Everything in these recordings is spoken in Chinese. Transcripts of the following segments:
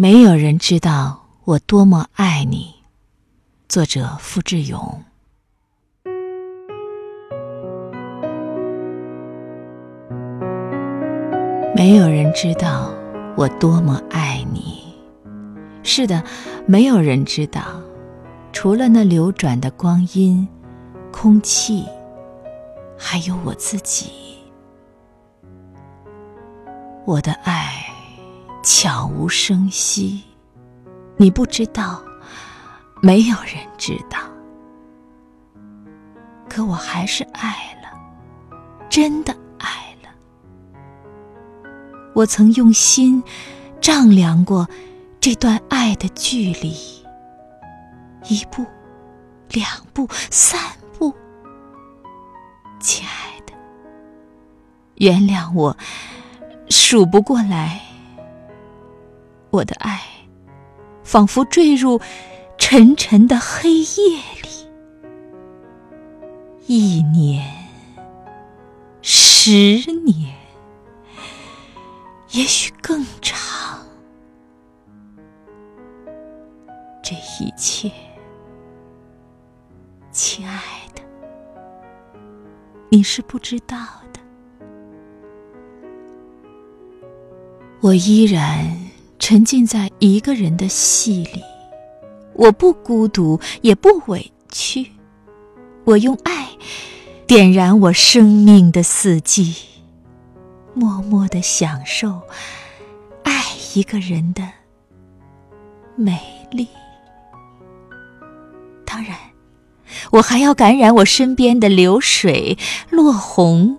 没有人知道我多么爱你。作者：付志勇。没有人知道我多么爱你。是的，没有人知道，除了那流转的光阴、空气，还有我自己。我的爱。悄无声息，你不知道，没有人知道。可我还是爱了，真的爱了。我曾用心丈量过这段爱的距离，一步、两步、三步。亲爱的，原谅我数不过来。我的爱，仿佛坠入沉沉的黑夜里。一年，十年，也许更长。这一切，亲爱的，你是不知道的。我依然。沉浸在一个人的戏里，我不孤独，也不委屈。我用爱点燃我生命的四季，默默的享受爱一个人的美丽。当然，我还要感染我身边的流水、落红，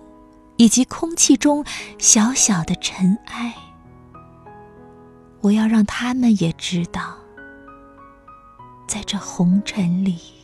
以及空气中小小的尘埃。我要让他们也知道，在这红尘里。